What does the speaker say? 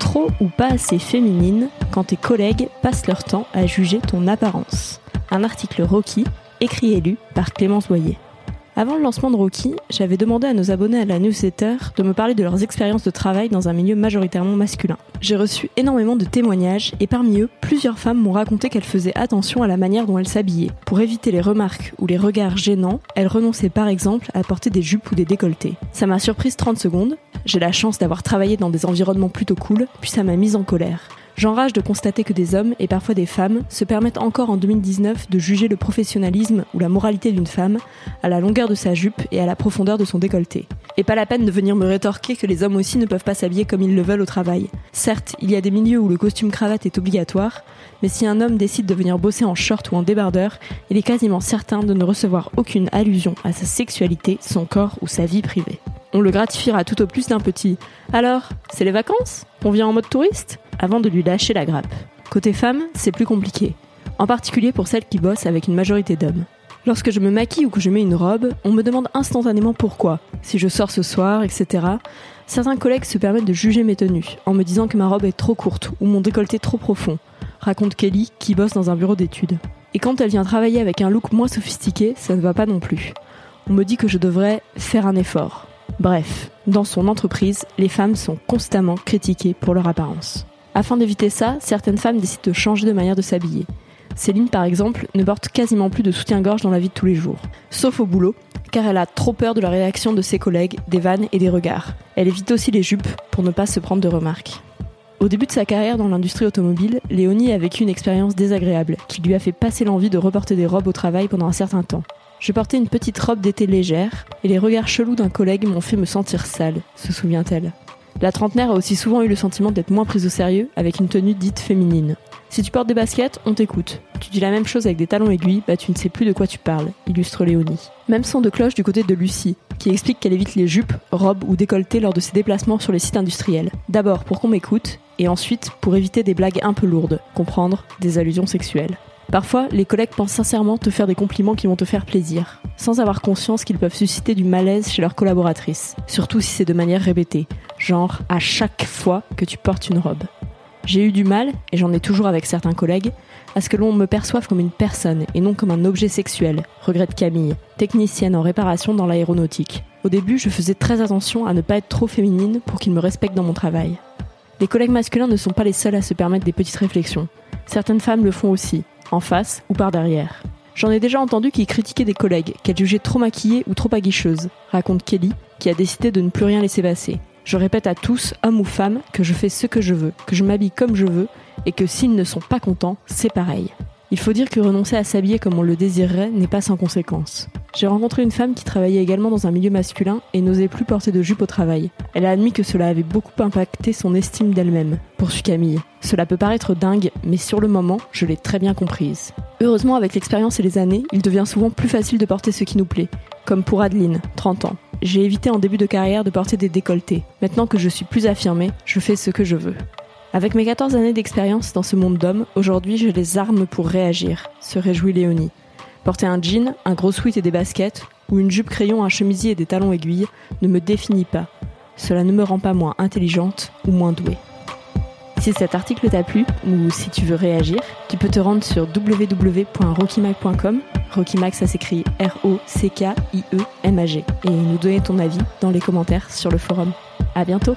Trop ou pas assez féminine quand tes collègues passent leur temps à juger ton apparence. Un article Rocky, écrit et lu par Clémence Boyer. Avant le lancement de Rocky, j'avais demandé à nos abonnés à la newsletter de me parler de leurs expériences de travail dans un milieu majoritairement masculin. J'ai reçu énormément de témoignages et parmi eux, plusieurs femmes m'ont raconté qu'elles faisaient attention à la manière dont elles s'habillaient. Pour éviter les remarques ou les regards gênants, elles renonçaient par exemple à porter des jupes ou des décolletés. Ça m'a surprise 30 secondes, j'ai la chance d'avoir travaillé dans des environnements plutôt cool, puis ça m'a mise en colère. J'enrage de constater que des hommes, et parfois des femmes, se permettent encore en 2019 de juger le professionnalisme ou la moralité d'une femme à la longueur de sa jupe et à la profondeur de son décolleté. Et pas la peine de venir me rétorquer que les hommes aussi ne peuvent pas s'habiller comme ils le veulent au travail. Certes, il y a des milieux où le costume cravate est obligatoire, mais si un homme décide de venir bosser en short ou en débardeur, il est quasiment certain de ne recevoir aucune allusion à sa sexualité, son corps ou sa vie privée. On le gratifiera tout au plus d'un petit. Alors, c'est les vacances? On vient en mode touriste? Avant de lui lâcher la grappe. Côté femme, c'est plus compliqué, en particulier pour celles qui bossent avec une majorité d'hommes. Lorsque je me maquille ou que je mets une robe, on me demande instantanément pourquoi, si je sors ce soir, etc. Certains collègues se permettent de juger mes tenues, en me disant que ma robe est trop courte ou mon décolleté trop profond, raconte Kelly, qui bosse dans un bureau d'études. Et quand elle vient travailler avec un look moins sophistiqué, ça ne va pas non plus. On me dit que je devrais faire un effort. Bref, dans son entreprise, les femmes sont constamment critiquées pour leur apparence. Afin d'éviter ça, certaines femmes décident de changer de manière de s'habiller. Céline, par exemple, ne porte quasiment plus de soutien-gorge dans la vie de tous les jours, sauf au boulot, car elle a trop peur de la réaction de ses collègues, des vannes et des regards. Elle évite aussi les jupes pour ne pas se prendre de remarques. Au début de sa carrière dans l'industrie automobile, Léonie a vécu une expérience désagréable qui lui a fait passer l'envie de reporter des robes au travail pendant un certain temps. Je portais une petite robe d'été légère et les regards chelous d'un collègue m'ont fait me sentir sale, se souvient-elle. La trentenaire a aussi souvent eu le sentiment d'être moins prise au sérieux avec une tenue dite féminine. Si tu portes des baskets, on t'écoute. Tu dis la même chose avec des talons aiguilles, bah tu ne sais plus de quoi tu parles, illustre Léonie. Même son de cloche du côté de Lucie, qui explique qu'elle évite les jupes, robes ou décolletés lors de ses déplacements sur les sites industriels. D'abord pour qu'on m'écoute, et ensuite pour éviter des blagues un peu lourdes, comprendre des allusions sexuelles. Parfois, les collègues pensent sincèrement te faire des compliments qui vont te faire plaisir, sans avoir conscience qu'ils peuvent susciter du malaise chez leurs collaboratrices, surtout si c'est de manière répétée, genre à chaque fois que tu portes une robe. J'ai eu du mal, et j'en ai toujours avec certains collègues, à ce que l'on me perçoive comme une personne et non comme un objet sexuel, regrette Camille, technicienne en réparation dans l'aéronautique. Au début, je faisais très attention à ne pas être trop féminine pour qu'ils me respectent dans mon travail. Les collègues masculins ne sont pas les seuls à se permettre des petites réflexions. Certaines femmes le font aussi, en face ou par derrière. J'en ai déjà entendu qui critiquaient des collègues, qu'elles jugeaient trop maquillées ou trop aguicheuses, raconte Kelly, qui a décidé de ne plus rien laisser passer. Je répète à tous, hommes ou femmes, que je fais ce que je veux, que je m'habille comme je veux, et que s'ils ne sont pas contents, c'est pareil. Il faut dire que renoncer à s'habiller comme on le désirerait n'est pas sans conséquence. J'ai rencontré une femme qui travaillait également dans un milieu masculin et n'osait plus porter de jupe au travail. Elle a admis que cela avait beaucoup impacté son estime d'elle-même, poursuit Camille. Cela peut paraître dingue, mais sur le moment, je l'ai très bien comprise. Heureusement, avec l'expérience et les années, il devient souvent plus facile de porter ce qui nous plaît, comme pour Adeline, 30 ans. J'ai évité en début de carrière de porter des décolletés. Maintenant que je suis plus affirmée, je fais ce que je veux. Avec mes 14 années d'expérience dans ce monde d'hommes, aujourd'hui j'ai les armes pour réagir, se réjouit Léonie. Porter un jean, un gros sweat et des baskets, ou une jupe crayon, un chemisier et des talons aiguilles, ne me définit pas. Cela ne me rend pas moins intelligente ou moins douée. Si cet article t'a plu, ou si tu veux réagir, tu peux te rendre sur www.rockymac.com. Rockymac, ça s'écrit R-O-C-K-I-E-M-A-G. Et nous donner ton avis dans les commentaires sur le forum. À bientôt!